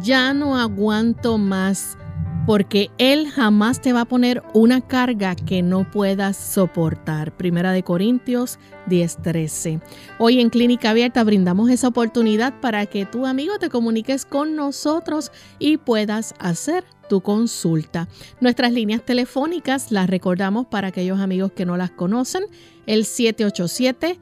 Ya no aguanto más, porque Él jamás te va a poner una carga que no puedas soportar. Primera de Corintios 10:13. Hoy en Clínica Abierta brindamos esa oportunidad para que tu amigo te comuniques con nosotros y puedas hacer tu consulta. Nuestras líneas telefónicas las recordamos para aquellos amigos que no las conocen, el 787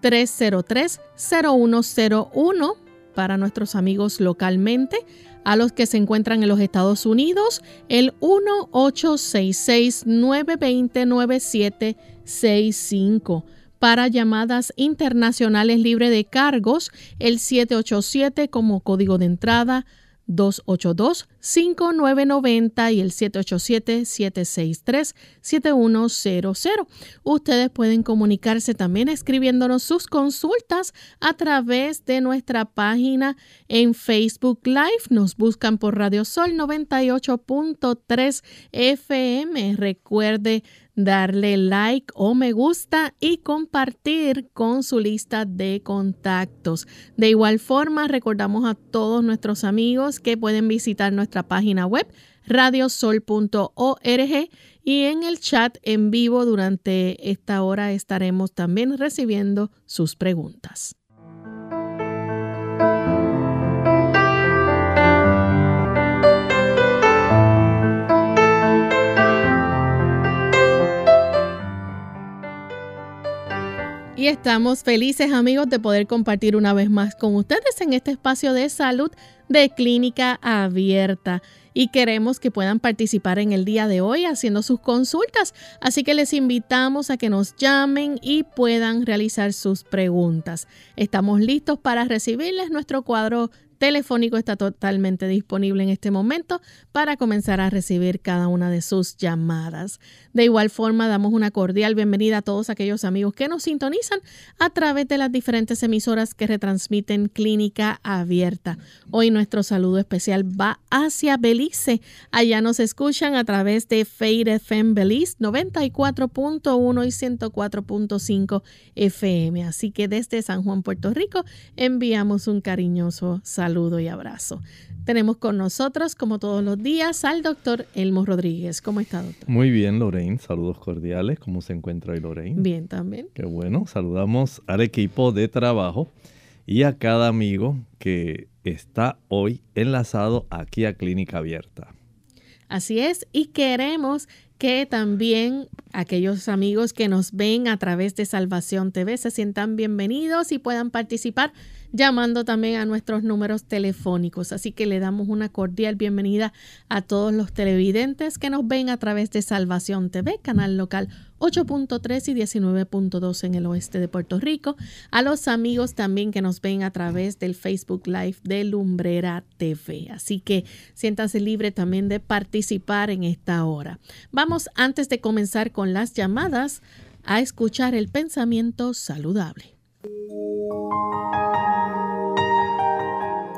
303 0101 para nuestros amigos localmente. A los que se encuentran en los Estados Unidos, el 1-866-920-9765. Para llamadas internacionales libre de cargos, el 787 como código de entrada 282-5990 y el 787-763-7100. Ustedes pueden comunicarse también escribiéndonos sus consultas a través de nuestra página en Facebook Live. Nos buscan por Radio Sol 98.3 FM. Recuerde darle like o me gusta y compartir con su lista de contactos. De igual forma, recordamos a todos nuestros amigos que pueden visitar nuestra página web radiosol.org y en el chat en vivo durante esta hora estaremos también recibiendo sus preguntas. Y estamos felices amigos de poder compartir una vez más con ustedes en este espacio de salud de clínica abierta. Y queremos que puedan participar en el día de hoy haciendo sus consultas. Así que les invitamos a que nos llamen y puedan realizar sus preguntas. Estamos listos para recibirles nuestro cuadro telefónico está totalmente disponible en este momento para comenzar a recibir cada una de sus llamadas. De igual forma, damos una cordial bienvenida a todos aquellos amigos que nos sintonizan a través de las diferentes emisoras que retransmiten Clínica Abierta. Hoy nuestro saludo especial va hacia Belice. Allá nos escuchan a través de Fade FM Belice 94.1 y 104.5 FM. Así que desde San Juan, Puerto Rico, enviamos un cariñoso saludo saludo y abrazo. Tenemos con nosotros, como todos los días, al doctor Elmo Rodríguez. ¿Cómo está, doctor? Muy bien, Lorraine. Saludos cordiales. ¿Cómo se encuentra hoy, Lorraine? Bien, también. Qué bueno. Saludamos al equipo de trabajo y a cada amigo que está hoy enlazado aquí a Clínica Abierta. Así es, y queremos que también aquellos amigos que nos ven a través de Salvación TV se sientan bienvenidos y puedan participar llamando también a nuestros números telefónicos. Así que le damos una cordial bienvenida a todos los televidentes que nos ven a través de Salvación TV, canal local 8.3 y 19.2 en el oeste de Puerto Rico, a los amigos también que nos ven a través del Facebook Live de Lumbrera TV. Así que siéntase libre también de participar en esta hora. Vamos antes de comenzar con las llamadas a escuchar el pensamiento saludable.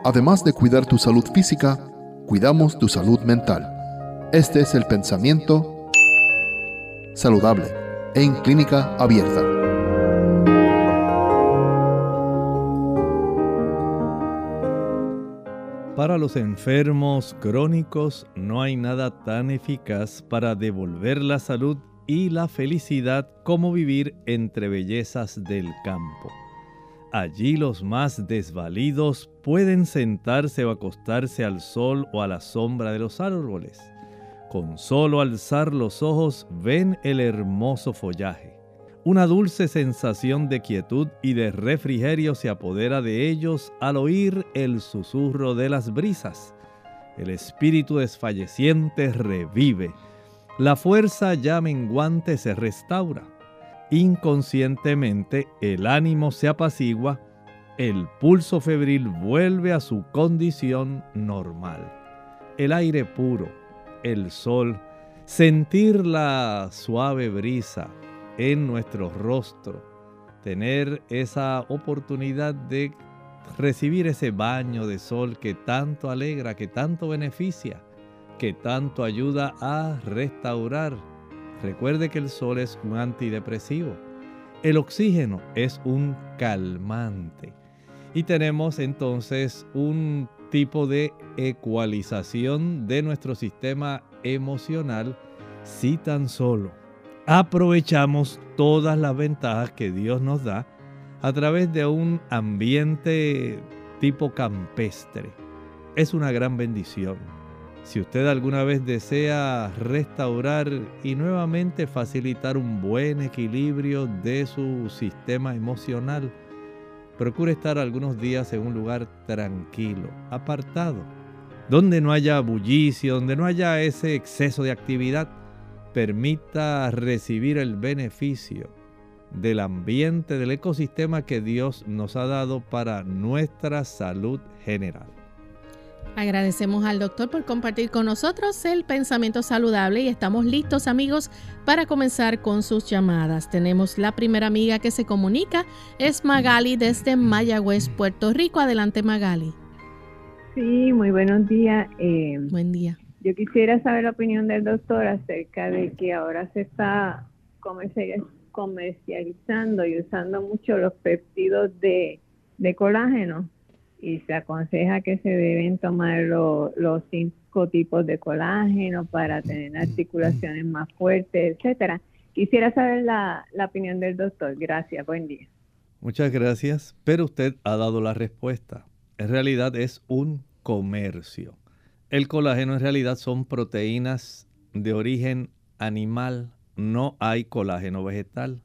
Además de cuidar tu salud física, cuidamos tu salud mental. Este es el pensamiento saludable en clínica abierta. Para los enfermos crónicos no hay nada tan eficaz para devolver la salud y la felicidad como vivir entre bellezas del campo. Allí los más desvalidos pueden sentarse o acostarse al sol o a la sombra de los árboles. Con solo alzar los ojos ven el hermoso follaje. Una dulce sensación de quietud y de refrigerio se apodera de ellos al oír el susurro de las brisas. El espíritu desfalleciente revive. La fuerza ya menguante se restaura. Inconscientemente el ánimo se apacigua, el pulso febril vuelve a su condición normal. El aire puro, el sol, sentir la suave brisa en nuestro rostro, tener esa oportunidad de recibir ese baño de sol que tanto alegra, que tanto beneficia, que tanto ayuda a restaurar. Recuerde que el sol es un antidepresivo. El oxígeno es un calmante. Y tenemos entonces un tipo de ecualización de nuestro sistema emocional si tan solo aprovechamos todas las ventajas que Dios nos da a través de un ambiente tipo campestre. Es una gran bendición. Si usted alguna vez desea restaurar y nuevamente facilitar un buen equilibrio de su sistema emocional, procure estar algunos días en un lugar tranquilo, apartado, donde no haya bullicio, donde no haya ese exceso de actividad. Permita recibir el beneficio del ambiente, del ecosistema que Dios nos ha dado para nuestra salud general. Agradecemos al doctor por compartir con nosotros el pensamiento saludable y estamos listos amigos para comenzar con sus llamadas. Tenemos la primera amiga que se comunica, es Magali desde Mayagüez, Puerto Rico. Adelante Magali. Sí, muy buenos días. Eh, Buen día. Yo quisiera saber la opinión del doctor acerca de que ahora se está comercializando y usando mucho los péptidos de, de colágeno y se aconseja que se deben tomar los cinco tipos de colágeno para tener articulaciones más fuertes, etcétera. Quisiera saber la, la opinión del doctor. Gracias, buen día. Muchas gracias, pero usted ha dado la respuesta. En realidad es un comercio. El colágeno en realidad son proteínas de origen animal, no hay colágeno vegetal.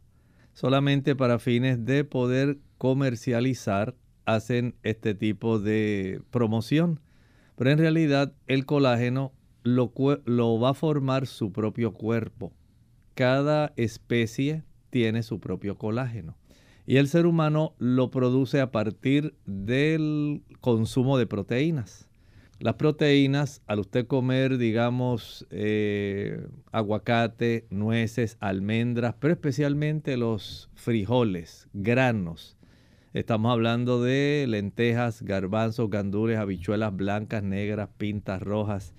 Solamente para fines de poder comercializar hacen este tipo de promoción. Pero en realidad el colágeno lo, va a formar su propio cuerpo. Cada especie tiene su propio colágeno. Y el ser humano lo produce a partir del consumo de proteínas. Las proteínas, al usted comer, digamos, eh, aguacate, nueces, almendras, pero especialmente los frijoles, granos, Estamos hablando de lentejas, garbanzos, gandules, habichuelas blancas, negras, pintas rojas,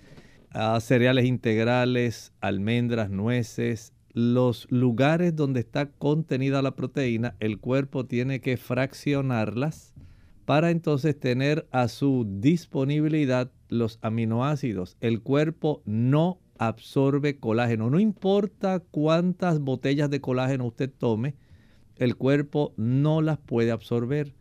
ah, cereales integrales, almendras, nueces. Los lugares donde está contenida la proteína, el cuerpo tiene que fraccionarlas para entonces tener a su disponibilidad los aminoácidos. El cuerpo no absorbe colágeno. No importa cuántas botellas de colágeno usted tome, el cuerpo no las puede absorber.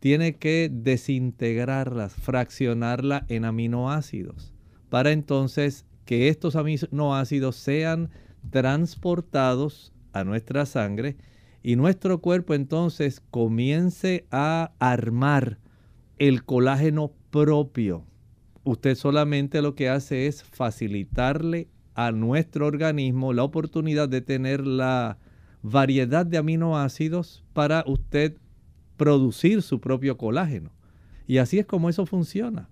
Tiene que desintegrarlas, fraccionarlas en aminoácidos, para entonces que estos aminoácidos sean transportados a nuestra sangre y nuestro cuerpo entonces comience a armar el colágeno propio. Usted solamente lo que hace es facilitarle a nuestro organismo la oportunidad de tener la variedad de aminoácidos para usted producir su propio colágeno. Y así es como eso funciona.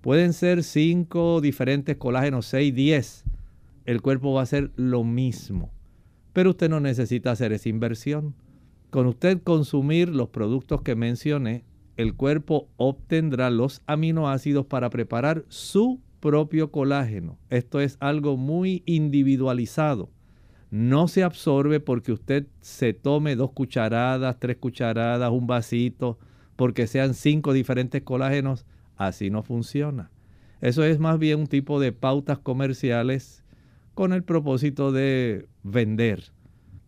Pueden ser 5 diferentes colágenos, 6, 10. El cuerpo va a hacer lo mismo. Pero usted no necesita hacer esa inversión. Con usted consumir los productos que mencioné, el cuerpo obtendrá los aminoácidos para preparar su propio colágeno. Esto es algo muy individualizado no se absorbe porque usted se tome dos cucharadas, tres cucharadas, un vasito, porque sean cinco diferentes colágenos. Así no funciona. Eso es más bien un tipo de pautas comerciales con el propósito de vender.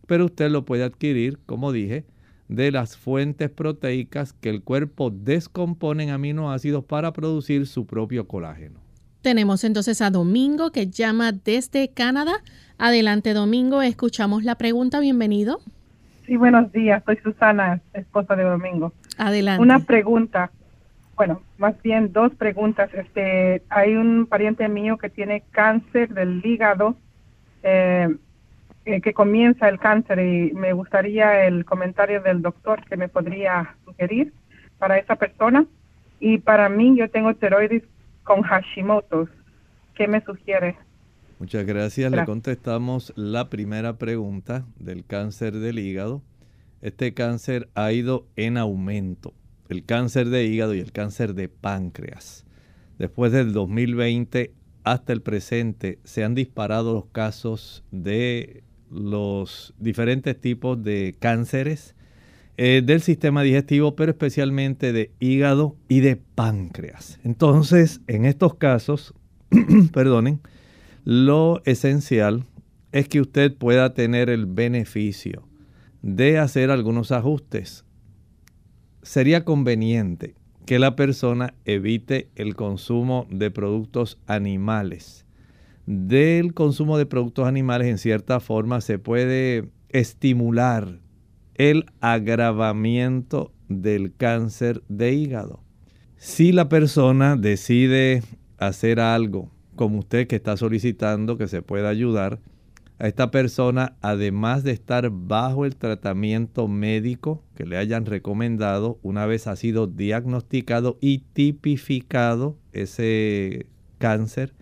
Pero usted lo puede adquirir, como dije, de las fuentes proteicas que el cuerpo descompone en aminoácidos para producir su propio colágeno. Tenemos entonces a Domingo que llama desde Canadá. Adelante Domingo, escuchamos la pregunta, bienvenido. Sí, buenos días. Soy Susana, esposa de Domingo. Adelante. Una pregunta. Bueno, más bien dos preguntas. Este, hay un pariente mío que tiene cáncer del hígado, eh, eh, que comienza el cáncer y me gustaría el comentario del doctor que me podría sugerir para esa persona. Y para mí, yo tengo tiroides con Hashimoto. ¿Qué me sugiere? Muchas gracias. Le contestamos la primera pregunta del cáncer del hígado. Este cáncer ha ido en aumento. El cáncer de hígado y el cáncer de páncreas. Después del 2020 hasta el presente se han disparado los casos de los diferentes tipos de cánceres eh, del sistema digestivo, pero especialmente de hígado y de páncreas. Entonces, en estos casos, perdonen, lo esencial es que usted pueda tener el beneficio de hacer algunos ajustes. Sería conveniente que la persona evite el consumo de productos animales. Del consumo de productos animales en cierta forma se puede estimular el agravamiento del cáncer de hígado. Si la persona decide hacer algo como usted que está solicitando que se pueda ayudar a esta persona, además de estar bajo el tratamiento médico que le hayan recomendado una vez ha sido diagnosticado y tipificado ese cáncer,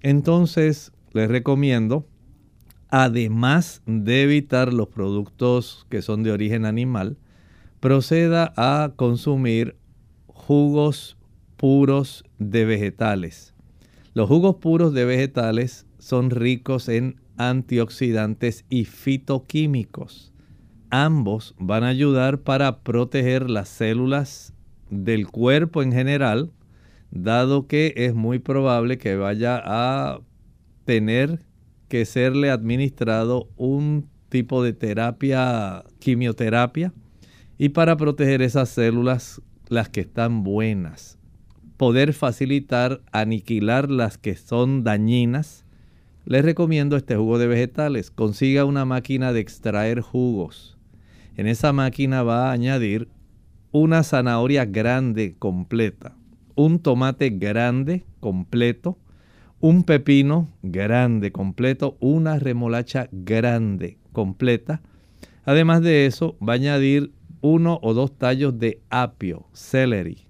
entonces les recomiendo, además de evitar los productos que son de origen animal, proceda a consumir jugos puros de vegetales los jugos puros de vegetales son ricos en antioxidantes y fitoquímicos. Ambos van a ayudar para proteger las células del cuerpo en general, dado que es muy probable que vaya a tener que serle administrado un tipo de terapia, quimioterapia, y para proteger esas células, las que están buenas, poder facilitar aniquilar las que son dañinas, les recomiendo este jugo de vegetales. Consiga una máquina de extraer jugos. En esa máquina va a añadir una zanahoria grande completa, un tomate grande completo, un pepino grande completo, una remolacha grande completa. Además de eso, va a añadir uno o dos tallos de apio, celery,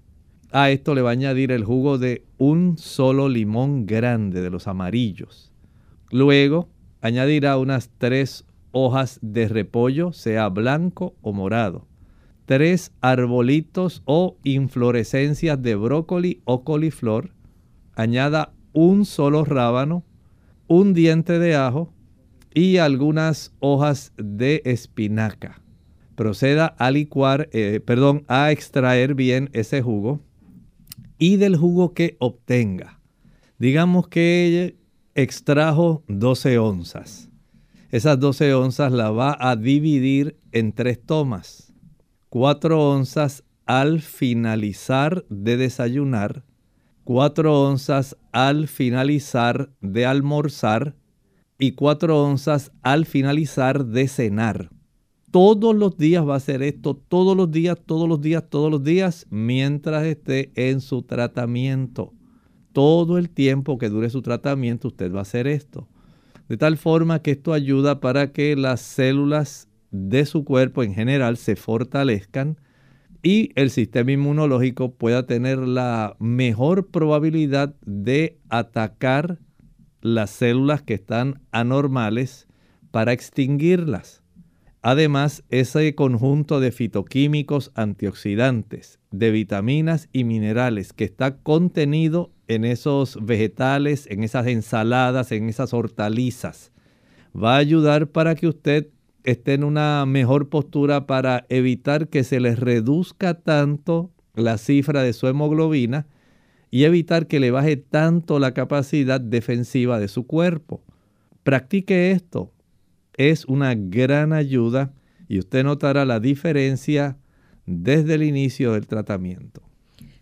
a esto le va a añadir el jugo de un solo limón grande de los amarillos. Luego añadirá unas tres hojas de repollo, sea blanco o morado. Tres arbolitos o inflorescencias de brócoli o coliflor. Añada un solo rábano, un diente de ajo y algunas hojas de espinaca. Proceda a licuar, eh, perdón, a extraer bien ese jugo y del jugo que obtenga. Digamos que extrajo 12 onzas. Esas 12 onzas la va a dividir en tres tomas. 4 onzas al finalizar de desayunar, 4 onzas al finalizar de almorzar y 4 onzas al finalizar de cenar. Todos los días va a hacer esto, todos los días, todos los días, todos los días, mientras esté en su tratamiento. Todo el tiempo que dure su tratamiento, usted va a hacer esto. De tal forma que esto ayuda para que las células de su cuerpo en general se fortalezcan y el sistema inmunológico pueda tener la mejor probabilidad de atacar las células que están anormales para extinguirlas. Además, ese conjunto de fitoquímicos antioxidantes, de vitaminas y minerales que está contenido en esos vegetales, en esas ensaladas, en esas hortalizas, va a ayudar para que usted esté en una mejor postura para evitar que se le reduzca tanto la cifra de su hemoglobina y evitar que le baje tanto la capacidad defensiva de su cuerpo. Practique esto, es una gran ayuda y usted notará la diferencia desde el inicio del tratamiento.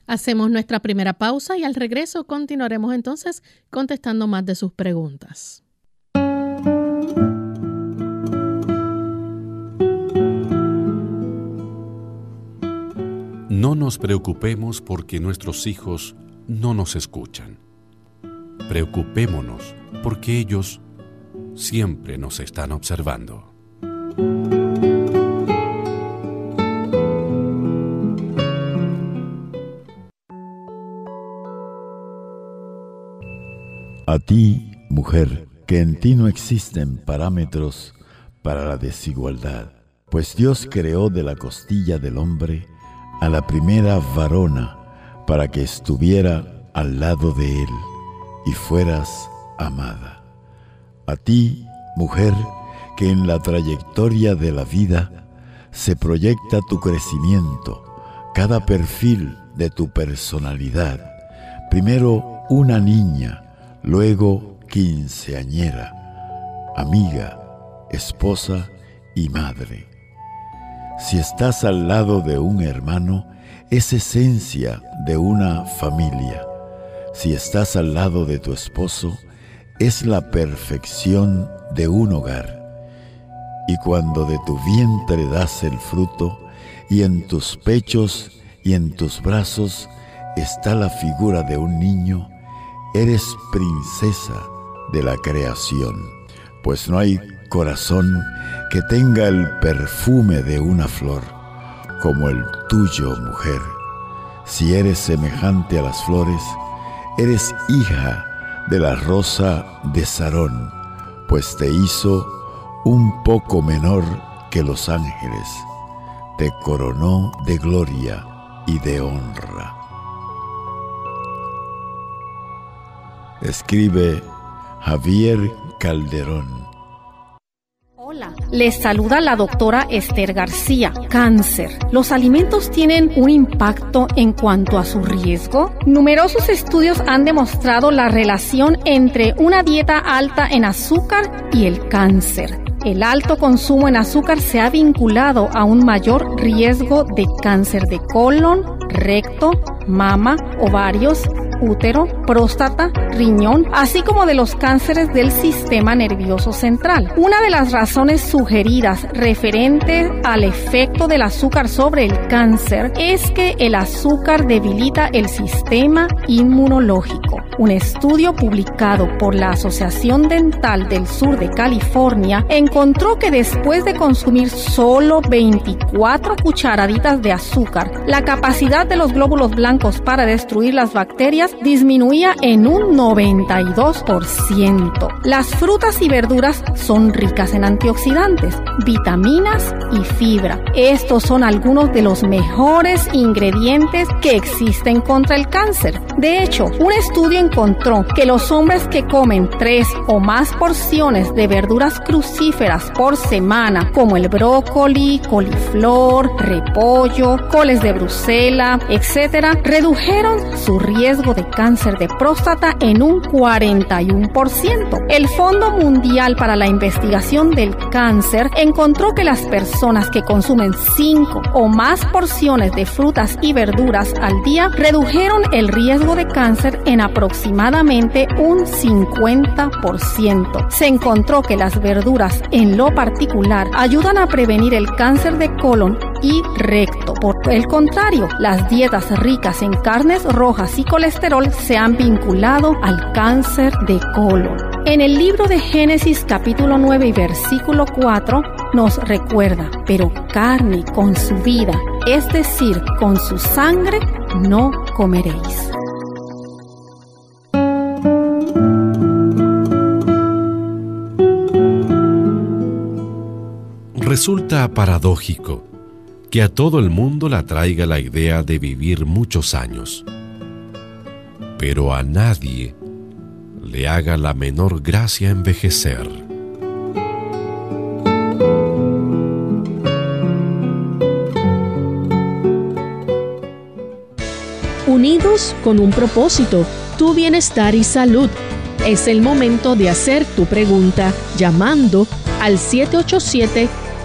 Hacemos nuestra primera pausa y al regreso continuaremos entonces contestando más de sus preguntas. No nos preocupemos porque nuestros hijos no nos escuchan. Preocupémonos porque ellos siempre nos están observando. A ti, mujer, que en ti no existen parámetros para la desigualdad, pues Dios creó de la costilla del hombre a la primera varona para que estuviera al lado de él y fueras amada. A ti, mujer, que en la trayectoria de la vida se proyecta tu crecimiento, cada perfil de tu personalidad. Primero una niña, luego quinceañera, amiga, esposa y madre. Si estás al lado de un hermano, es esencia de una familia. Si estás al lado de tu esposo, es la perfección de un hogar. Y cuando de tu vientre das el fruto, y en tus pechos y en tus brazos está la figura de un niño, eres princesa de la creación, pues no hay corazón que tenga el perfume de una flor, como el tuyo, mujer. Si eres semejante a las flores, eres hija de la rosa de Sarón, pues te hizo un poco menor que los ángeles, te coronó de gloria y de honra. Escribe Javier Calderón. Les saluda la doctora Esther García. Cáncer. ¿Los alimentos tienen un impacto en cuanto a su riesgo? Numerosos estudios han demostrado la relación entre una dieta alta en azúcar y el cáncer. El alto consumo en azúcar se ha vinculado a un mayor riesgo de cáncer de colon, recto, mama, ovarios, útero, próstata, riñón, así como de los cánceres del sistema nervioso central. Una de las razones sugeridas referente al efecto del azúcar sobre el cáncer es que el azúcar debilita el sistema inmunológico. Un estudio publicado por la Asociación Dental del Sur de California encontró que después de consumir solo 24 cucharaditas de azúcar, la capacidad de los glóbulos blancos para destruir las bacterias disminuía en un 92%. Las frutas y verduras son ricas en antioxidantes, vitaminas y fibra. Estos son algunos de los mejores ingredientes que existen contra el cáncer. De hecho, un estudio encontró que los hombres que comen tres o más porciones de verduras crucíferas por semana, como el brócoli, coliflor, repollo, coles de Bruselas, etc., redujeron su riesgo de cáncer de próstata en un 41%. El Fondo Mundial para la Investigación del Cáncer encontró que las personas que consumen 5 o más porciones de frutas y verduras al día redujeron el riesgo de cáncer en aproximadamente un 50%. Se encontró que las verduras en lo particular ayudan a prevenir el cáncer de colon y recto. Por el contrario, las dietas ricas en carnes rojas y colesterol se han vinculado al cáncer de colon. En el libro de Génesis capítulo 9 y versículo 4 nos recuerda, pero carne con su vida, es decir, con su sangre, no comeréis. Resulta paradójico que a todo el mundo la traiga la idea de vivir muchos años, pero a nadie le haga la menor gracia envejecer. Unidos con un propósito, tu bienestar y salud. Es el momento de hacer tu pregunta llamando al 787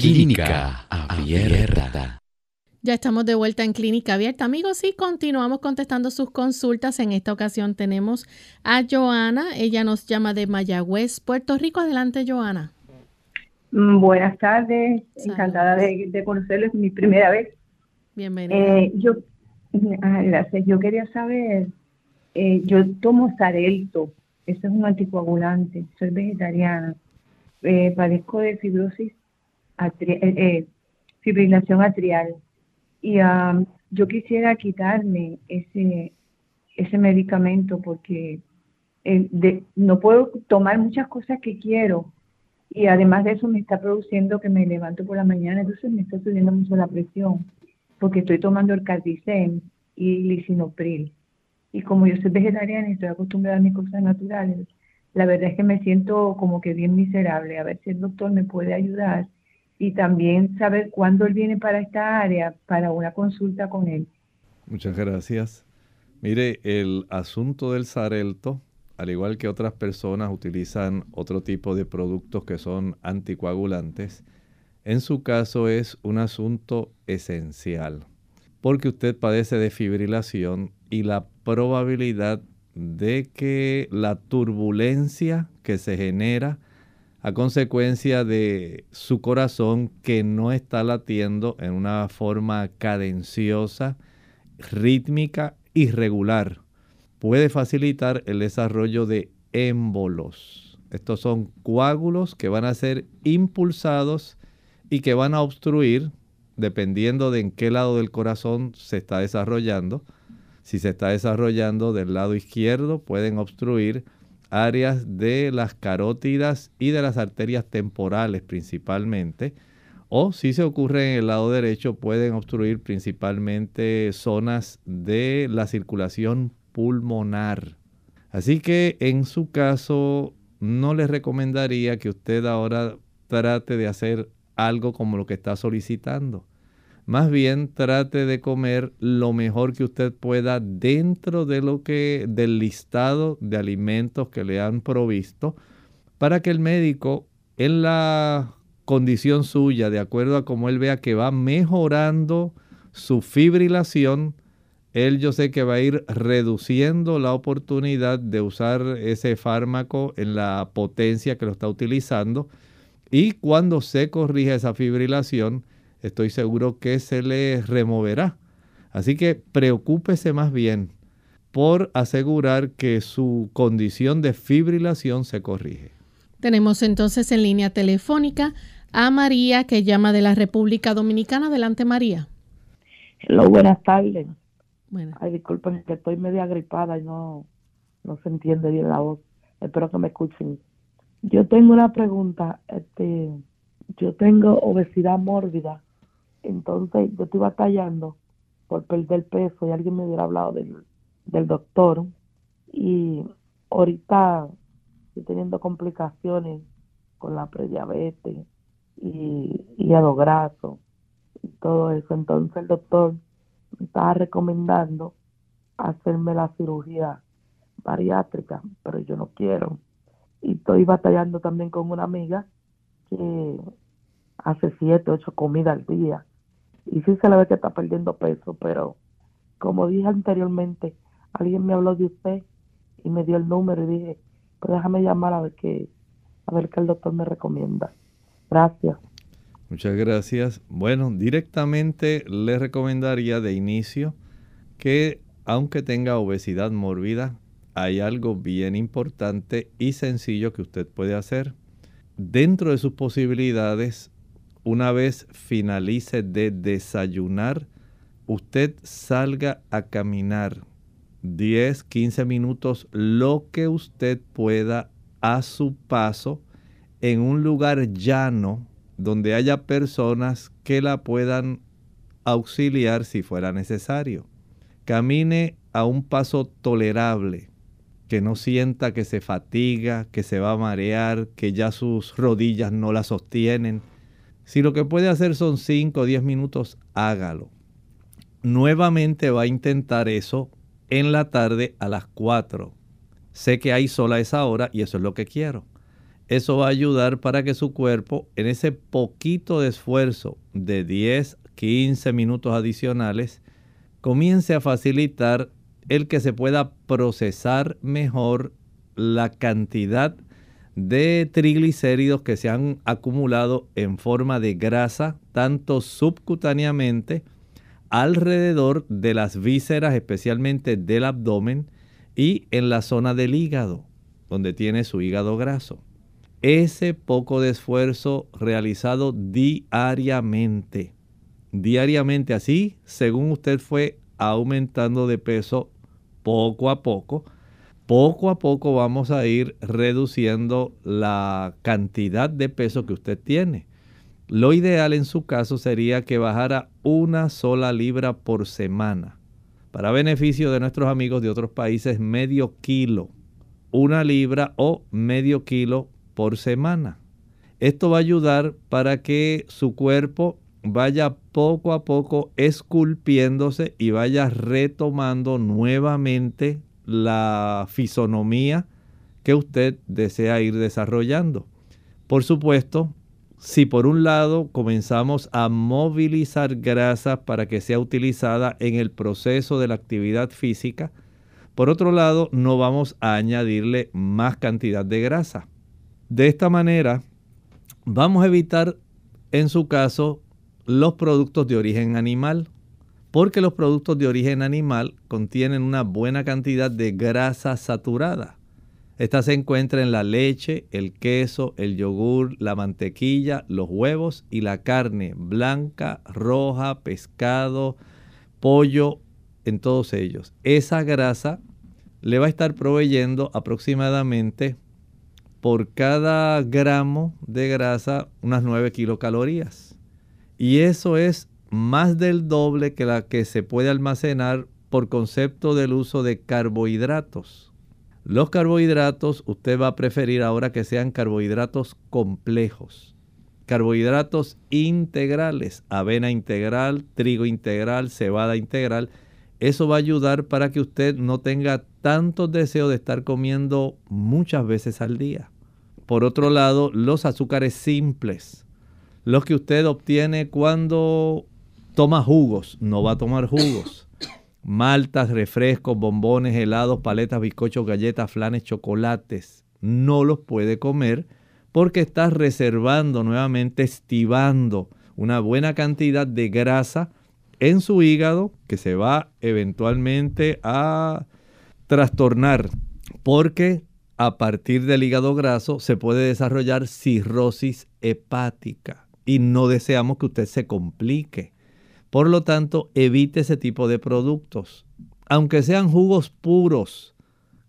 Clínica Abierta. Ya estamos de vuelta en Clínica Abierta, amigos, y continuamos contestando sus consultas. En esta ocasión tenemos a Joana. Ella nos llama de Mayagüez, Puerto Rico. Adelante, Joana. Mm, buenas tardes, encantada de, de conocerles, mi primera vez. Bienvenida. Eh, yo, ah, gracias. Yo quería saber, eh, yo tomo Sarelto, eso es un anticoagulante, soy vegetariana, eh, padezco de fibrosis, fibrilación atrial y um, yo quisiera quitarme ese, ese medicamento porque no puedo tomar muchas cosas que quiero y además de eso me está produciendo que me levanto por la mañana, entonces me está subiendo mucho la presión porque estoy tomando el cardicem y lisinopril. Y como yo soy vegetariana y estoy acostumbrada a mis cosas naturales, la verdad es que me siento como que bien miserable. A ver si el doctor me puede ayudar y también saber cuándo él viene para esta área para una consulta con él. Muchas gracias. Mire, el asunto del sarelto al igual que otras personas utilizan otro tipo de productos que son anticoagulantes, en su caso es un asunto esencial, porque usted padece de fibrilación y la probabilidad de que la turbulencia que se genera a consecuencia de su corazón que no está latiendo en una forma cadenciosa, rítmica, irregular, puede facilitar el desarrollo de émbolos. Estos son coágulos que van a ser impulsados y que van a obstruir, dependiendo de en qué lado del corazón se está desarrollando. Si se está desarrollando del lado izquierdo, pueden obstruir áreas de las carótidas y de las arterias temporales principalmente. O si se ocurre en el lado derecho, pueden obstruir principalmente zonas de la circulación pulmonar. Así que en su caso no les recomendaría que usted ahora trate de hacer algo como lo que está solicitando. Más bien trate de comer lo mejor que usted pueda dentro de lo que del listado de alimentos que le han provisto para que el médico en la condición suya, de acuerdo a cómo él vea que va mejorando su fibrilación, él yo sé que va a ir reduciendo la oportunidad de usar ese fármaco en la potencia que lo está utilizando. Y cuando se corrija esa fibrilación, estoy seguro que se le removerá. Así que preocúpese más bien por asegurar que su condición de fibrilación se corrige. Tenemos entonces en línea telefónica a María que llama de la República Dominicana. Adelante, María. Hola, buenas tardes. Bueno. Ay, disculpen que estoy media gripada y no, no se entiende bien la voz. Espero que me escuchen. Yo tengo una pregunta. Este, yo tengo obesidad mórbida. Entonces, yo estoy batallando por perder peso y alguien me hubiera hablado del, del doctor. Y ahorita estoy teniendo complicaciones con la prediabetes y hígado graso y todo eso. Entonces, el doctor me estaba recomendando hacerme la cirugía bariátrica, pero yo no quiero. Y estoy batallando también con una amiga que hace siete, ocho comidas al día. Y sí se le ve que está perdiendo peso, pero como dije anteriormente, alguien me habló de usted y me dio el número y dije, pues déjame llamar a ver qué, a ver qué el doctor me recomienda. Gracias. Muchas gracias. Bueno, directamente le recomendaría de inicio que aunque tenga obesidad mórbida, hay algo bien importante y sencillo que usted puede hacer. Dentro de sus posibilidades, una vez finalice de desayunar, usted salga a caminar 10, 15 minutos, lo que usted pueda a su paso en un lugar llano donde haya personas que la puedan auxiliar si fuera necesario. Camine a un paso tolerable, que no sienta que se fatiga, que se va a marear, que ya sus rodillas no la sostienen. Si lo que puede hacer son 5 o 10 minutos, hágalo. nuevamente va a intentar eso en la tarde a las 4. Sé que hay sol a esa hora y eso es lo que quiero. Eso va a ayudar para que su cuerpo, en ese poquito de esfuerzo de 10, 15 minutos adicionales, comience a facilitar el que se pueda procesar mejor la cantidad de triglicéridos que se han acumulado en forma de grasa, tanto subcutáneamente, alrededor de las vísceras, especialmente del abdomen, y en la zona del hígado, donde tiene su hígado graso. Ese poco de esfuerzo realizado diariamente, diariamente así, según usted fue aumentando de peso poco a poco, poco a poco vamos a ir reduciendo la cantidad de peso que usted tiene. Lo ideal en su caso sería que bajara una sola libra por semana. Para beneficio de nuestros amigos de otros países, medio kilo, una libra o medio kilo por semana. Esto va a ayudar para que su cuerpo vaya poco a poco esculpiéndose y vaya retomando nuevamente la fisonomía que usted desea ir desarrollando. Por supuesto, si por un lado comenzamos a movilizar grasa para que sea utilizada en el proceso de la actividad física, por otro lado no vamos a añadirle más cantidad de grasa. De esta manera vamos a evitar en su caso los productos de origen animal, porque los productos de origen animal contienen una buena cantidad de grasa saturada. Esta se encuentra en la leche, el queso, el yogur, la mantequilla, los huevos y la carne blanca, roja, pescado, pollo, en todos ellos. Esa grasa le va a estar proveyendo aproximadamente por cada gramo de grasa unas 9 kilocalorías. Y eso es más del doble que la que se puede almacenar por concepto del uso de carbohidratos. Los carbohidratos usted va a preferir ahora que sean carbohidratos complejos. Carbohidratos integrales, avena integral, trigo integral, cebada integral. Eso va a ayudar para que usted no tenga tanto deseo de estar comiendo muchas veces al día. Por otro lado, los azúcares simples, los que usted obtiene cuando toma jugos, no va a tomar jugos maltas, refrescos, bombones, helados, paletas, bizcochos, galletas, flanes, chocolates. No los puede comer porque está reservando nuevamente, estivando una buena cantidad de grasa en su hígado que se va eventualmente a trastornar porque a partir del hígado graso se puede desarrollar cirrosis hepática y no deseamos que usted se complique. Por lo tanto, evite ese tipo de productos. Aunque sean jugos puros,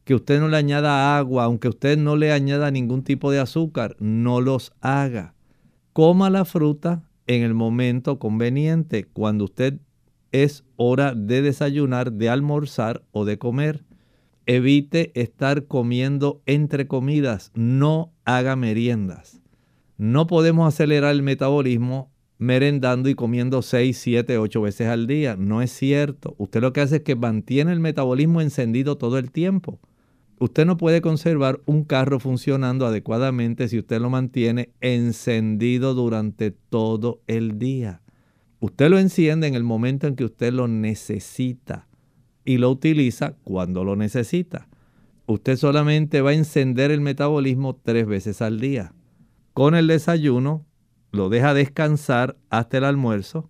que usted no le añada agua, aunque usted no le añada ningún tipo de azúcar, no los haga. Coma la fruta en el momento conveniente, cuando usted es hora de desayunar, de almorzar o de comer. Evite estar comiendo entre comidas, no haga meriendas. No podemos acelerar el metabolismo merendando y comiendo 6, 7, 8 veces al día. No es cierto. Usted lo que hace es que mantiene el metabolismo encendido todo el tiempo. Usted no puede conservar un carro funcionando adecuadamente si usted lo mantiene encendido durante todo el día. Usted lo enciende en el momento en que usted lo necesita y lo utiliza cuando lo necesita. Usted solamente va a encender el metabolismo tres veces al día. Con el desayuno, lo deja descansar hasta el almuerzo.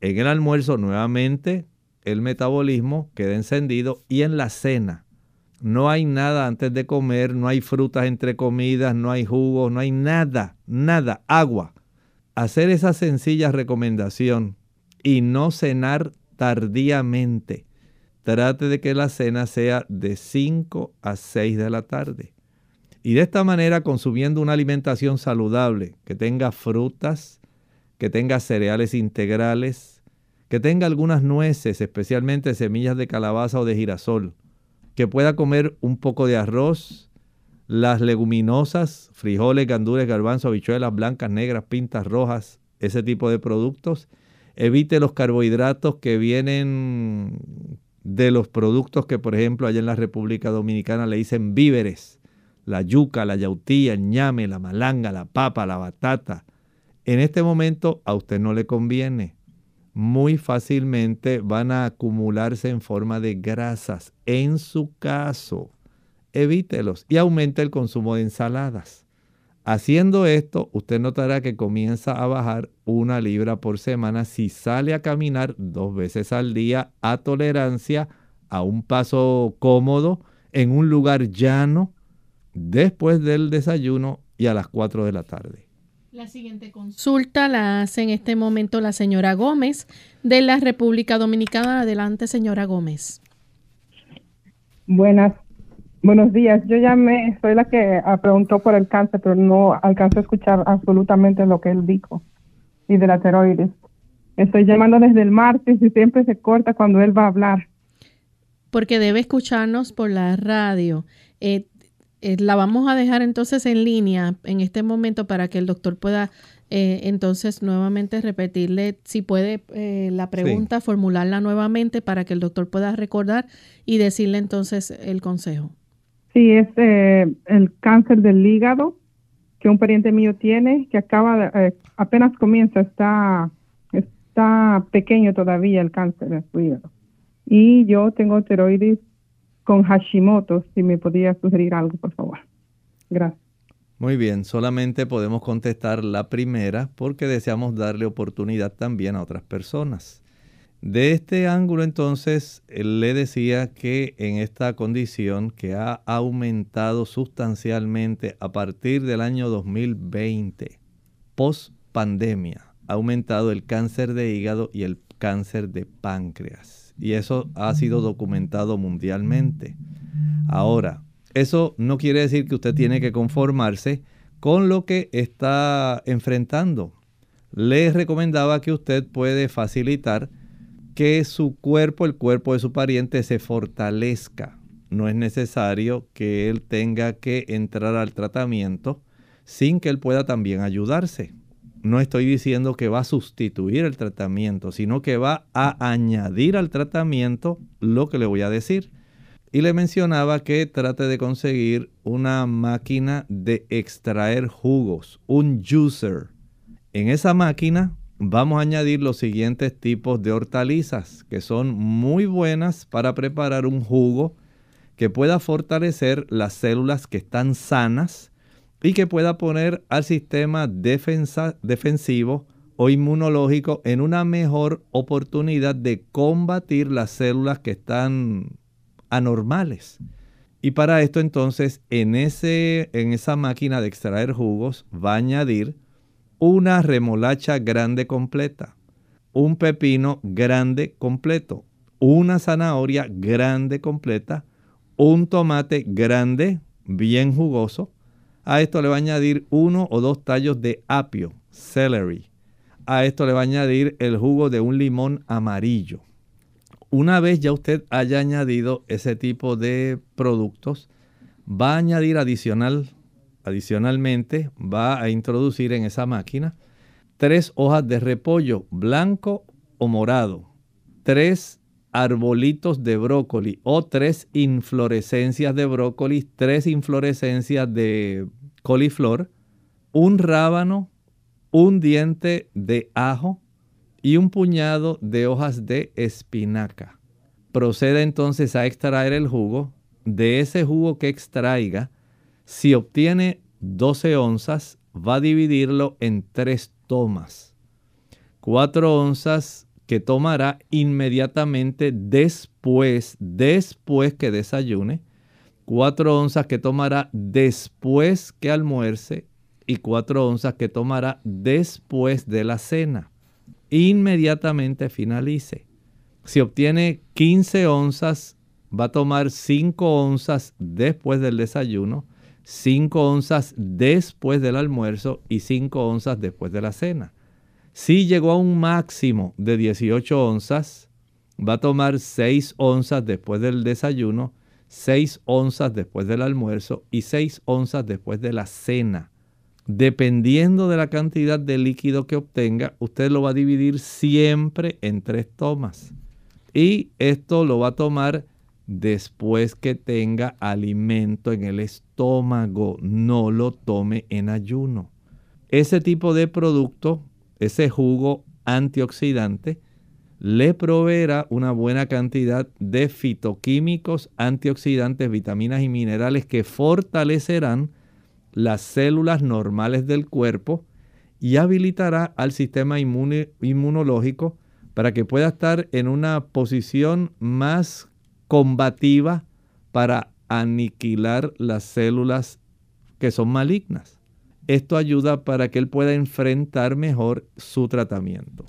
En el almuerzo nuevamente el metabolismo queda encendido y en la cena no hay nada antes de comer, no hay frutas entre comidas, no hay jugos, no hay nada, nada, agua. Hacer esa sencilla recomendación y no cenar tardíamente. Trate de que la cena sea de 5 a 6 de la tarde. Y de esta manera, consumiendo una alimentación saludable, que tenga frutas, que tenga cereales integrales, que tenga algunas nueces, especialmente semillas de calabaza o de girasol, que pueda comer un poco de arroz, las leguminosas, frijoles, gandules, garbanzos, habichuelas blancas, negras, pintas rojas, ese tipo de productos, Evite los carbohidratos que vienen de los productos que, por ejemplo, allá en la República Dominicana le dicen víveres. La yuca, la yautía, el ñame, la malanga, la papa, la batata. En este momento a usted no le conviene. Muy fácilmente van a acumularse en forma de grasas. En su caso, evítelos y aumente el consumo de ensaladas. Haciendo esto, usted notará que comienza a bajar una libra por semana si sale a caminar dos veces al día a tolerancia, a un paso cómodo, en un lugar llano, después del desayuno y a las 4 de la tarde. La siguiente consulta la hace en este momento la señora Gómez de la República Dominicana. Adelante, señora Gómez. Buenas Buenos días, yo llamé, soy la que ah, preguntó por el cáncer, pero no alcanzó a escuchar absolutamente lo que él dijo y de la tiroides. Estoy llamando desde el martes y siempre se corta cuando él va a hablar. Porque debe escucharnos por la radio. Eh, eh, la vamos a dejar entonces en línea en este momento para que el doctor pueda eh, entonces nuevamente repetirle, si puede la pregunta, formularla nuevamente para que el doctor pueda recordar y decirle entonces el consejo. Sí, es eh, el cáncer del hígado que un pariente mío tiene, que acaba, de, eh, apenas comienza, está, está pequeño todavía el cáncer de su hígado. Y yo tengo tiroides con Hashimoto, si me podía sugerir algo, por favor. Gracias. Muy bien, solamente podemos contestar la primera porque deseamos darle oportunidad también a otras personas. De este ángulo entonces le decía que en esta condición que ha aumentado sustancialmente a partir del año 2020, post pandemia, ha aumentado el cáncer de hígado y el cáncer de páncreas. Y eso ha sido documentado mundialmente. Ahora, eso no quiere decir que usted tiene que conformarse con lo que está enfrentando. Le recomendaba que usted puede facilitar que su cuerpo, el cuerpo de su pariente, se fortalezca. No es necesario que él tenga que entrar al tratamiento sin que él pueda también ayudarse. No estoy diciendo que va a sustituir el tratamiento, sino que va a añadir al tratamiento lo que le voy a decir. Y le mencionaba que trate de conseguir una máquina de extraer jugos, un juicer. En esa máquina vamos a añadir los siguientes tipos de hortalizas que son muy buenas para preparar un jugo que pueda fortalecer las células que están sanas y que pueda poner al sistema defensivo o inmunológico en una mejor oportunidad de combatir las células que están anormales. Y para esto entonces en, ese, en esa máquina de extraer jugos va a añadir una remolacha grande completa, un pepino grande completo, una zanahoria grande completa, un tomate grande, bien jugoso. A esto le va a añadir uno o dos tallos de apio, celery. A esto le va a añadir el jugo de un limón amarillo. Una vez ya usted haya añadido ese tipo de productos, va a añadir adicional Adicionalmente, va a introducir en esa máquina tres hojas de repollo blanco o morado, tres arbolitos de brócoli o tres inflorescencias de brócoli, tres inflorescencias de coliflor, un rábano, un diente de ajo y un puñado de hojas de espinaca. Proceda entonces a extraer el jugo. De ese jugo que extraiga, si obtiene 12 onzas, va a dividirlo en tres tomas. 4 onzas que tomará inmediatamente después, después que desayune. 4 onzas que tomará después que almuerce y 4 onzas que tomará después de la cena. Inmediatamente finalice. Si obtiene 15 onzas, va a tomar 5 onzas después del desayuno 5 onzas después del almuerzo y 5 onzas después de la cena. Si llegó a un máximo de 18 onzas, va a tomar 6 onzas después del desayuno, 6 onzas después del almuerzo y 6 onzas después de la cena. Dependiendo de la cantidad de líquido que obtenga, usted lo va a dividir siempre en tres tomas. Y esto lo va a tomar después que tenga alimento en el estómago. No lo tome en ayuno. Ese tipo de producto, ese jugo antioxidante, le proveerá una buena cantidad de fitoquímicos, antioxidantes, vitaminas y minerales que fortalecerán las células normales del cuerpo y habilitará al sistema inmunológico para que pueda estar en una posición más combativa para aniquilar las células que son malignas. Esto ayuda para que él pueda enfrentar mejor su tratamiento.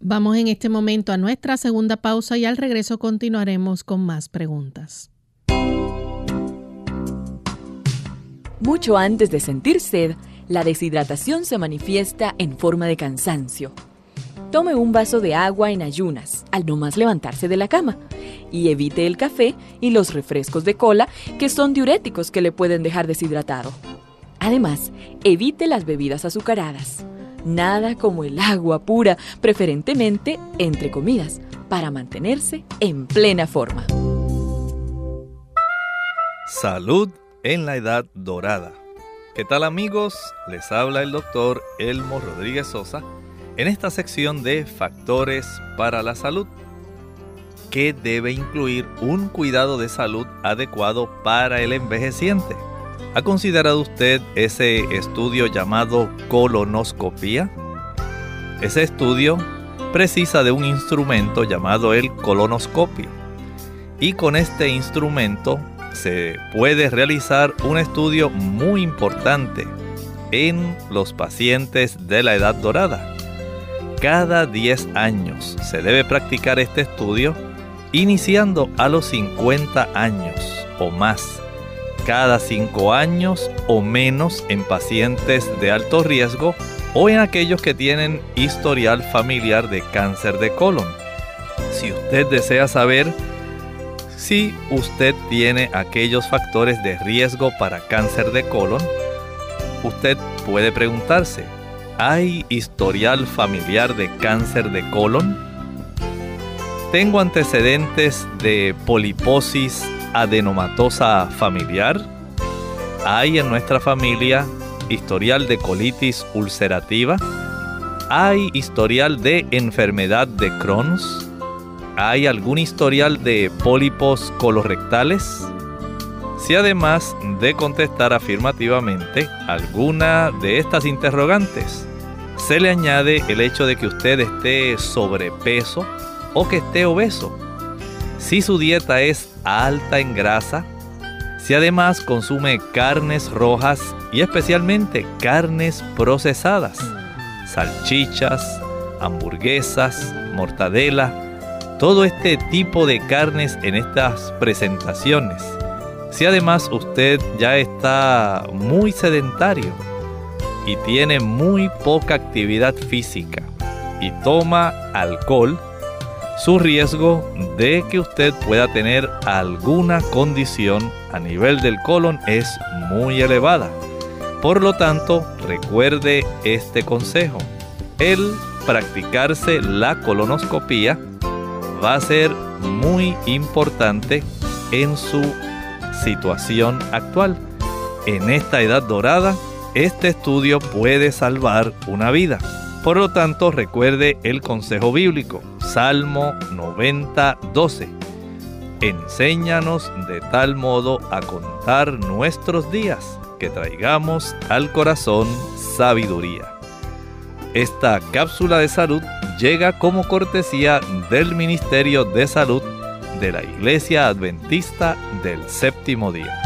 Vamos en este momento a nuestra segunda pausa y al regreso continuaremos con más preguntas. Mucho antes de sentir sed, la deshidratación se manifiesta en forma de cansancio. Tome un vaso de agua en ayunas al no más levantarse de la cama y evite el café y los refrescos de cola que son diuréticos que le pueden dejar deshidratado. Además, evite las bebidas azucaradas. Nada como el agua pura, preferentemente entre comidas, para mantenerse en plena forma. Salud en la Edad Dorada. ¿Qué tal amigos? Les habla el doctor Elmo Rodríguez Sosa en esta sección de Factores para la Salud. ¿Qué debe incluir un cuidado de salud adecuado para el envejeciente? ¿Ha considerado usted ese estudio llamado colonoscopía? Ese estudio precisa de un instrumento llamado el colonoscopio. Y con este instrumento se puede realizar un estudio muy importante en los pacientes de la edad dorada. Cada 10 años se debe practicar este estudio iniciando a los 50 años o más cada cinco años o menos en pacientes de alto riesgo o en aquellos que tienen historial familiar de cáncer de colon. Si usted desea saber si usted tiene aquellos factores de riesgo para cáncer de colon, usted puede preguntarse, ¿hay historial familiar de cáncer de colon? ¿Tengo antecedentes de poliposis adenomatosa familiar? ¿Hay en nuestra familia historial de colitis ulcerativa? ¿Hay historial de enfermedad de Crohn's? ¿Hay algún historial de pólipos colorectales? Si además de contestar afirmativamente alguna de estas interrogantes, se le añade el hecho de que usted esté sobrepeso o que esté obeso, si su dieta es alta en grasa, si además consume carnes rojas y especialmente carnes procesadas, salchichas, hamburguesas, mortadela, todo este tipo de carnes en estas presentaciones. Si además usted ya está muy sedentario y tiene muy poca actividad física y toma alcohol, su riesgo de que usted pueda tener alguna condición a nivel del colon es muy elevada. Por lo tanto, recuerde este consejo. El practicarse la colonoscopía va a ser muy importante en su situación actual. En esta edad dorada, este estudio puede salvar una vida. Por lo tanto, recuerde el consejo bíblico, Salmo 90, 12. Enséñanos de tal modo a contar nuestros días que traigamos al corazón sabiduría. Esta cápsula de salud llega como cortesía del Ministerio de Salud de la Iglesia Adventista del Séptimo Día.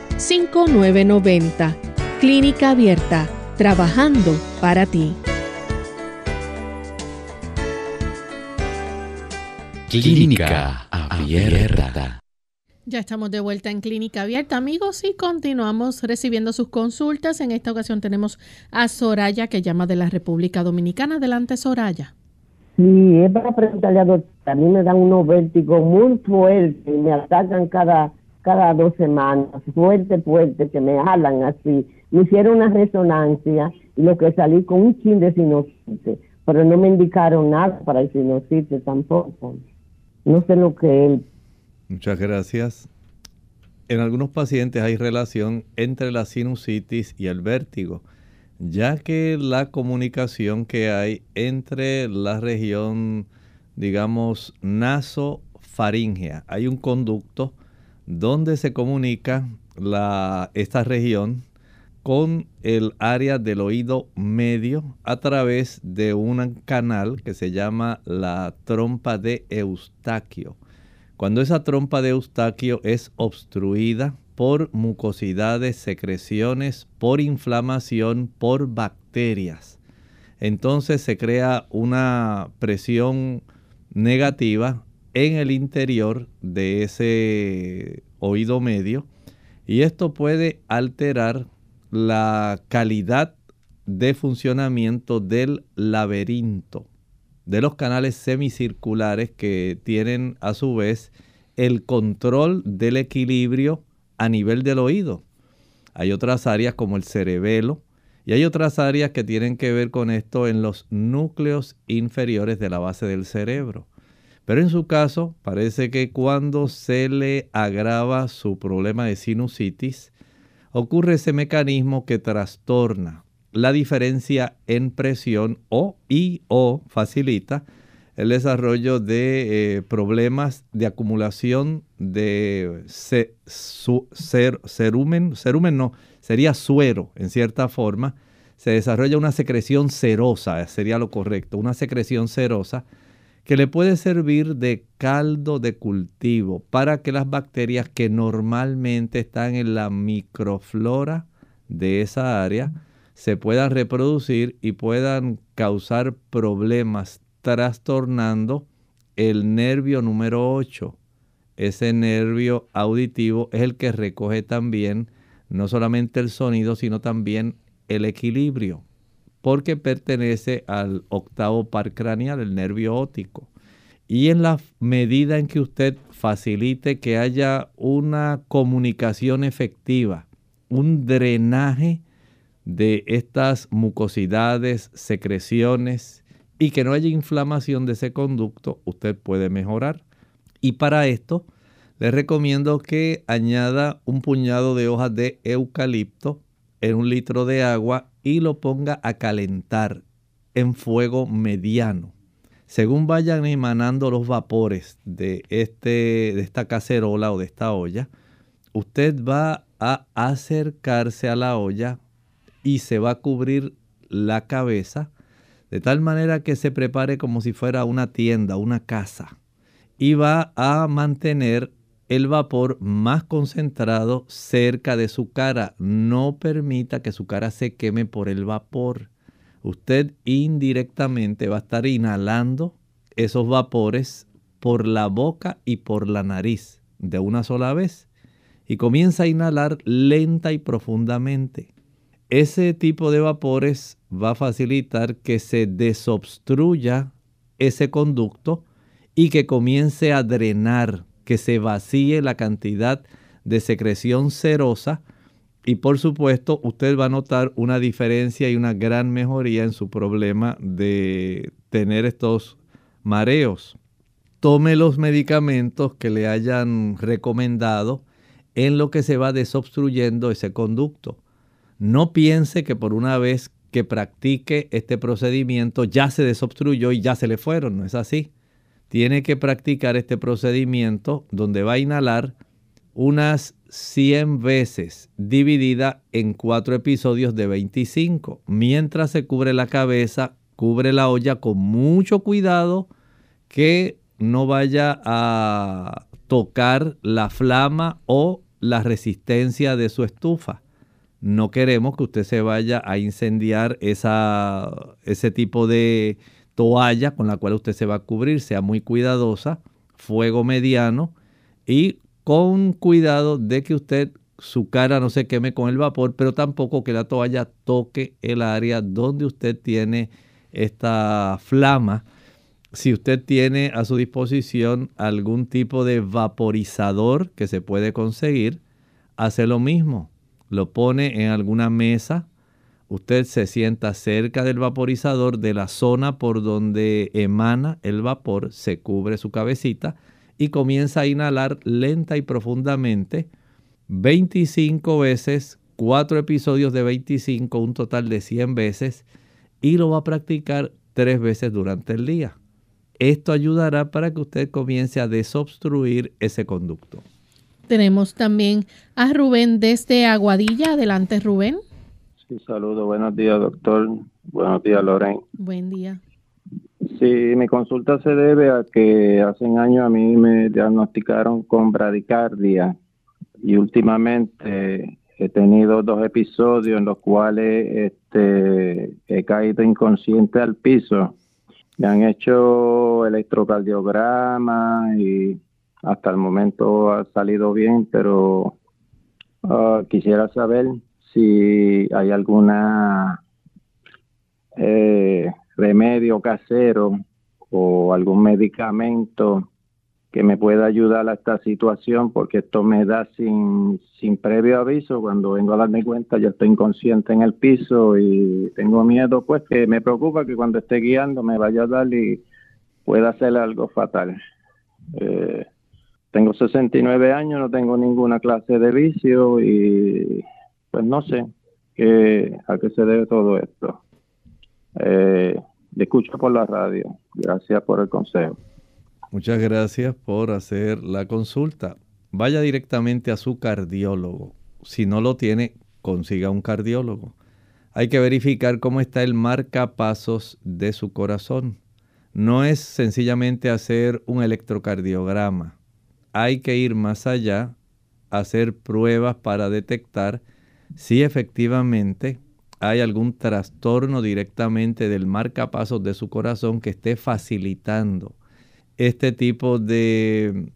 787-282-5990. Clínica Abierta, trabajando para ti. Clínica Abierta. Ya estamos de vuelta en Clínica Abierta, amigos, y continuamos recibiendo sus consultas. En esta ocasión tenemos a Soraya, que llama de la República Dominicana. Adelante, Soraya. Sí, es para preguntarle a doctor. A mí me dan unos vértigos muy fuertes, me atacan cada, cada dos semanas, fuerte, fuerte, que me jalan así. Me hicieron una resonancia y lo que salí con un chin de sinusitis, pero no me indicaron nada para el sinusitis tampoco. No sé lo que es. Muchas gracias. En algunos pacientes hay relación entre la sinusitis y el vértigo, ya que la comunicación que hay entre la región, digamos, nasofaringea, hay un conducto donde se comunica esta región con el área del oído medio a través de un canal que se llama la trompa de Eustaquio. Cuando esa trompa de Eustaquio es obstruida por mucosidades, secreciones, por inflamación, por bacterias, entonces se crea una presión negativa en el interior de ese oído medio y esto puede alterar la calidad de funcionamiento del laberinto de los canales semicirculares que tienen a su vez el control del equilibrio a nivel del oído. Hay otras áreas como el cerebelo y hay otras áreas que tienen que ver con esto en los núcleos inferiores de la base del cerebro. Pero en su caso parece que cuando se le agrava su problema de sinusitis, ocurre ese mecanismo que trastorna la diferencia en presión o y o facilita el desarrollo de eh, problemas de acumulación de cerumen, cerumen no, sería suero en cierta forma, se desarrolla una secreción serosa, sería lo correcto, una secreción serosa que le puede servir de caldo de cultivo para que las bacterias que normalmente están en la microflora de esa área, se puedan reproducir y puedan causar problemas trastornando el nervio número 8. Ese nervio auditivo es el que recoge también no solamente el sonido, sino también el equilibrio, porque pertenece al octavo par craneal, el nervio óptico. Y en la medida en que usted facilite que haya una comunicación efectiva, un drenaje de estas mucosidades, secreciones y que no haya inflamación de ese conducto, usted puede mejorar. Y para esto, le recomiendo que añada un puñado de hojas de eucalipto en un litro de agua y lo ponga a calentar en fuego mediano. Según vayan emanando los vapores de, este, de esta cacerola o de esta olla, usted va a acercarse a la olla y se va a cubrir la cabeza de tal manera que se prepare como si fuera una tienda, una casa. Y va a mantener el vapor más concentrado cerca de su cara. No permita que su cara se queme por el vapor. Usted indirectamente va a estar inhalando esos vapores por la boca y por la nariz de una sola vez. Y comienza a inhalar lenta y profundamente ese tipo de vapores va a facilitar que se desobstruya ese conducto y que comience a drenar, que se vacíe la cantidad de secreción serosa y por supuesto usted va a notar una diferencia y una gran mejoría en su problema de tener estos mareos. Tome los medicamentos que le hayan recomendado en lo que se va desobstruyendo ese conducto. No piense que por una vez que practique este procedimiento ya se desobstruyó y ya se le fueron, no es así. Tiene que practicar este procedimiento donde va a inhalar unas 100 veces dividida en cuatro episodios de 25. Mientras se cubre la cabeza, cubre la olla con mucho cuidado que no vaya a tocar la flama o la resistencia de su estufa. No queremos que usted se vaya a incendiar ese tipo de toalla con la cual usted se va a cubrir. Sea muy cuidadosa, fuego mediano y con cuidado de que usted su cara no se queme con el vapor, pero tampoco que la toalla toque el área donde usted tiene esta flama. Si usted tiene a su disposición algún tipo de vaporizador que se puede conseguir, hace lo mismo. Lo pone en alguna mesa. Usted se sienta cerca del vaporizador de la zona por donde emana el vapor, se cubre su cabecita y comienza a inhalar lenta y profundamente 25 veces, 4 episodios de 25, un total de 100 veces, y lo va a practicar 3 veces durante el día. Esto ayudará para que usted comience a desobstruir ese conducto. Tenemos también a Rubén desde Aguadilla. Adelante, Rubén. Sí, saludo. Buenos días, doctor. Buenos días, Loren. Buen día. Sí, mi consulta se debe a que hace un año a mí me diagnosticaron con bradicardia y últimamente he tenido dos episodios en los cuales este, he caído inconsciente al piso. Me han hecho electrocardiograma y hasta el momento ha salido bien, pero ah, quisiera saber si hay alguna eh, remedio casero o algún medicamento que me pueda ayudar a esta situación porque esto me da sin, sin previo aviso. Cuando vengo a darme cuenta ya estoy inconsciente en el piso y tengo miedo pues que me preocupa que cuando esté guiando me vaya a dar y pueda hacer algo fatal. Eh, tengo 69 años, no tengo ninguna clase de vicio y pues no sé a qué se debe todo esto. Eh, escucho por la radio. Gracias por el consejo. Muchas gracias por hacer la consulta. Vaya directamente a su cardiólogo. Si no lo tiene, consiga un cardiólogo. Hay que verificar cómo está el marcapasos de su corazón. No es sencillamente hacer un electrocardiograma. Hay que ir más allá, hacer pruebas para detectar si efectivamente hay algún trastorno directamente del marcapasos de su corazón que esté facilitando este tipo de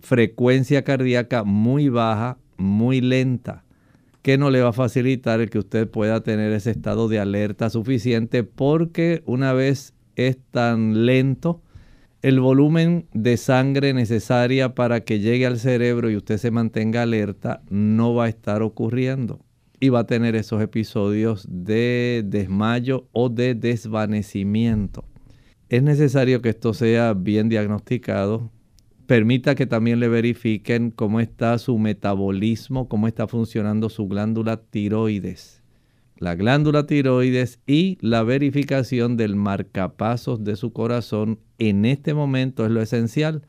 frecuencia cardíaca muy baja, muy lenta, que no le va a facilitar el que usted pueda tener ese estado de alerta suficiente porque una vez es tan lento, el volumen de sangre necesaria para que llegue al cerebro y usted se mantenga alerta no va a estar ocurriendo y va a tener esos episodios de desmayo o de desvanecimiento. Es necesario que esto sea bien diagnosticado. Permita que también le verifiquen cómo está su metabolismo, cómo está funcionando su glándula tiroides. La glándula tiroides y la verificación del marcapasos de su corazón en este momento es lo esencial.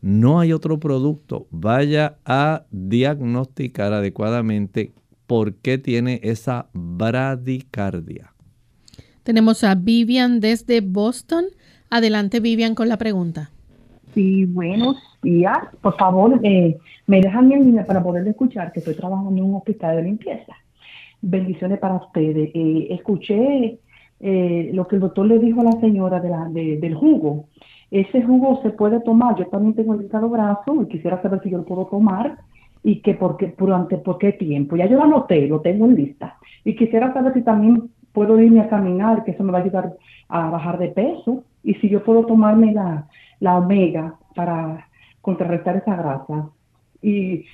No hay otro producto. Vaya a diagnosticar adecuadamente por qué tiene esa bradicardia. Tenemos a Vivian desde Boston. Adelante, Vivian, con la pregunta. Sí, buenos días. Por favor, eh, me dejan mi línea para poder escuchar, que estoy trabajando en un hospital de limpieza. Bendiciones para ustedes. Eh, escuché eh, lo que el doctor le dijo a la señora de la, del jugo. Ese jugo se puede tomar. Yo también tengo el estado brazo y quisiera saber si yo lo puedo tomar y que por qué, durante por qué tiempo. Ya yo lo anoté, lo tengo en lista. Y quisiera saber si también puedo irme a caminar, que eso me va a ayudar a bajar de peso, y si yo puedo tomarme la, la omega para contrarrestar esa grasa. Y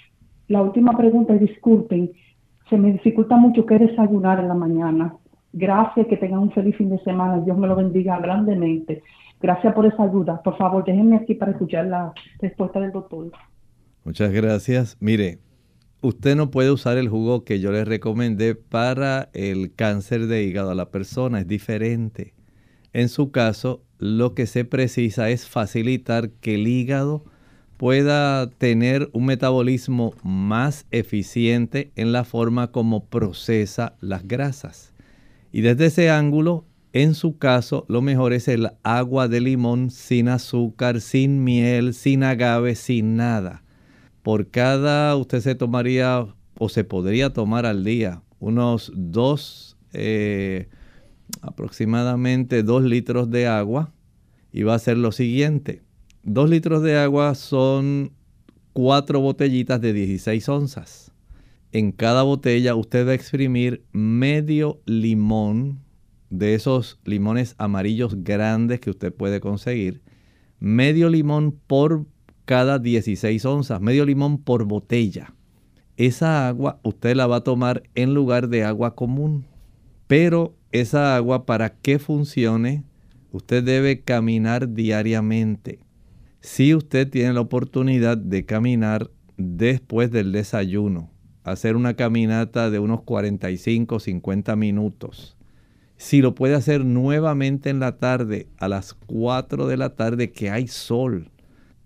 la última pregunta, disculpen, se me dificulta mucho qué desayunar en la mañana. Gracias, que tengan un feliz fin de semana, Dios me lo bendiga grandemente. Gracias por esa ayuda. Por favor, déjenme aquí para escuchar la respuesta del doctor. Muchas gracias. Mire, usted no puede usar el jugo que yo le recomendé para el cáncer de hígado a la persona, es diferente. En su caso, lo que se precisa es facilitar que el hígado pueda tener un metabolismo más eficiente en la forma como procesa las grasas. Y desde ese ángulo En su caso, lo mejor es el agua de limón sin azúcar, sin miel, sin agave, sin nada. Por cada, usted se tomaría o se podría tomar al día unos dos, eh, aproximadamente dos litros de agua. Y va a ser lo siguiente. Dos litros de agua son cuatro botellitas de 16 onzas. En cada botella usted va a exprimir medio limón de esos limones amarillos grandes que usted puede conseguir. Medio limón por cada 16 onzas, medio limón por botella. Esa agua usted la va a tomar en lugar de agua común. Pero esa agua para que funcione, usted debe caminar diariamente. Si usted tiene la oportunidad de caminar después del desayuno, hacer una caminata de unos 45, 50 minutos. Si lo puede hacer nuevamente en la tarde, a las 4 de la tarde que hay sol,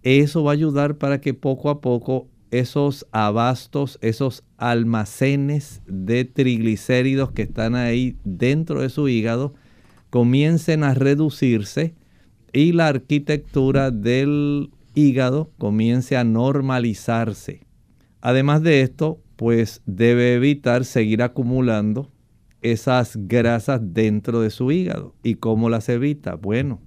eso va a ayudar para que poco a poco esos abastos, esos almacenes de triglicéridos que están ahí dentro de su hígado, comiencen a reducirse y la arquitectura del hígado comience a normalizarse. Además de esto, pues debe evitar seguir acumulando esas grasas dentro de su hígado. ¿Y cómo las evita? Bueno,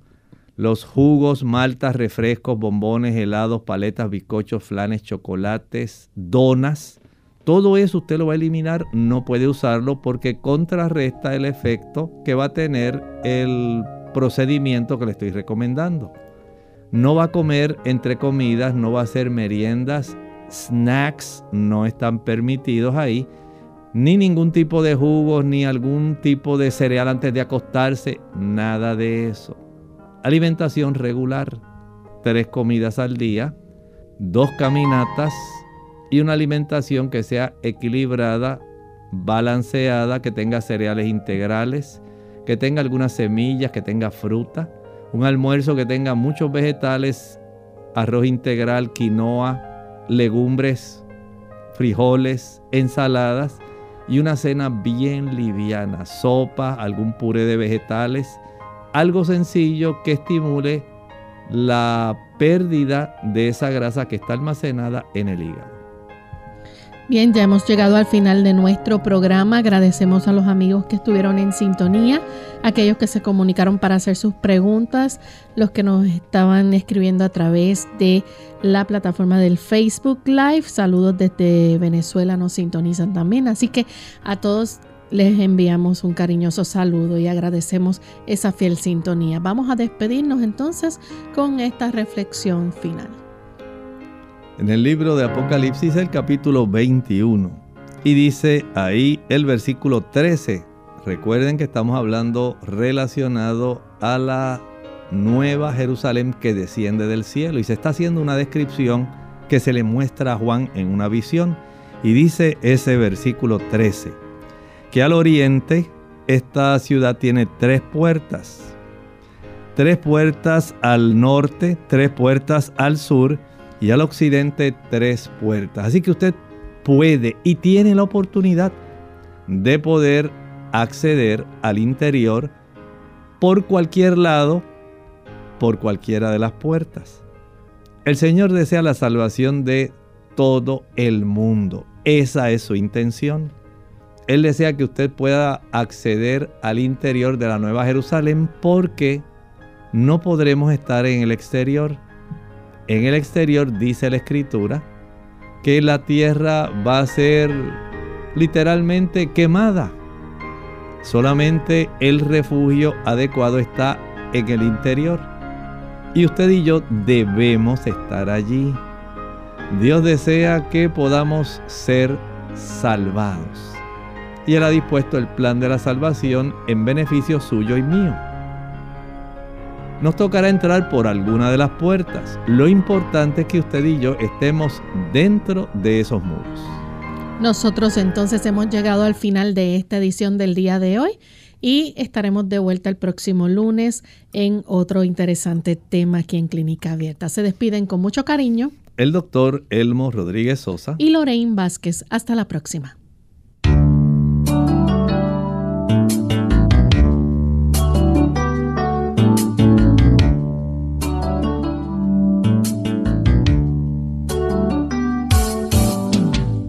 los jugos, maltas, refrescos, bombones, helados, paletas, bizcochos, flanes, chocolates, donas, todo eso usted lo va a eliminar, no puede usarlo porque contrarresta el efecto que va a tener el procedimiento que le estoy recomendando. No va a comer entre comidas, no va a hacer meriendas, snacks no están permitidos ahí, ni ningún tipo de jugos, ni algún tipo de cereal antes de acostarse, nada de eso. Alimentación regular, tres comidas al día, dos caminatas y una alimentación que sea equilibrada, balanceada, que tenga cereales integrales, que tenga algunas semillas, que tenga fruta, un almuerzo que tenga muchos vegetales, arroz integral, quinoa, legumbres, frijoles, ensaladas y una cena bien liviana, sopa, algún puré de vegetales, algo sencillo que estimule la pérdida de esa grasa que está almacenada en el hígado. Bien, ya hemos llegado al final de nuestro programa. Agradecemos a los amigos que estuvieron en sintonía, aquellos que se comunicaron para hacer sus preguntas, los que nos estaban escribiendo a través de la plataforma del Facebook Live. Saludos desde Venezuela, nos sintonizan también. Así que a todos les enviamos un cariñoso saludo y agradecemos esa fiel sintonía. Vamos a despedirnos entonces con esta reflexión final en el libro de Apocalipsis el capítulo 21 y dice ahí el versículo 13. Recuerden que estamos hablando relacionado a la nueva Jerusalén que desciende del cielo y se está haciendo una descripción que se le muestra a Juan en una visión y dice ese versículo 13 al oriente esta ciudad tiene tres puertas. Tres puertas al norte, tres puertas al sur y al occidente tres puertas. Así que usted puede y tiene la oportunidad de poder acceder al interior por cualquier lado, por cualquiera de las puertas. El Señor desea la salvación de todo el mundo. Esa es su intención. Él desea que usted pueda acceder al interior de la Nueva Jerusalén porque no podremos estar en el exterior. En el exterior dice la escritura que la tierra va a ser literalmente quemada. Solamente el refugio adecuado está en el interior. Y usted y yo debemos estar allí. Dios desea que podamos ser salvados. Y Él ha dispuesto el plan de la salvación en beneficio suyo y mío nos tocará entrar por alguna de las puertas. Lo importante es que usted y yo estemos dentro de esos muros. Nosotros entonces hemos llegado al final de esta edición del día de hoy y estaremos de vuelta el próximo lunes en otro interesante tema aquí en Clínica Abierta. Se despiden con mucho cariño. El doctor Elmo Rodríguez Sosa y Lorraine Vázquez. Hasta la próxima.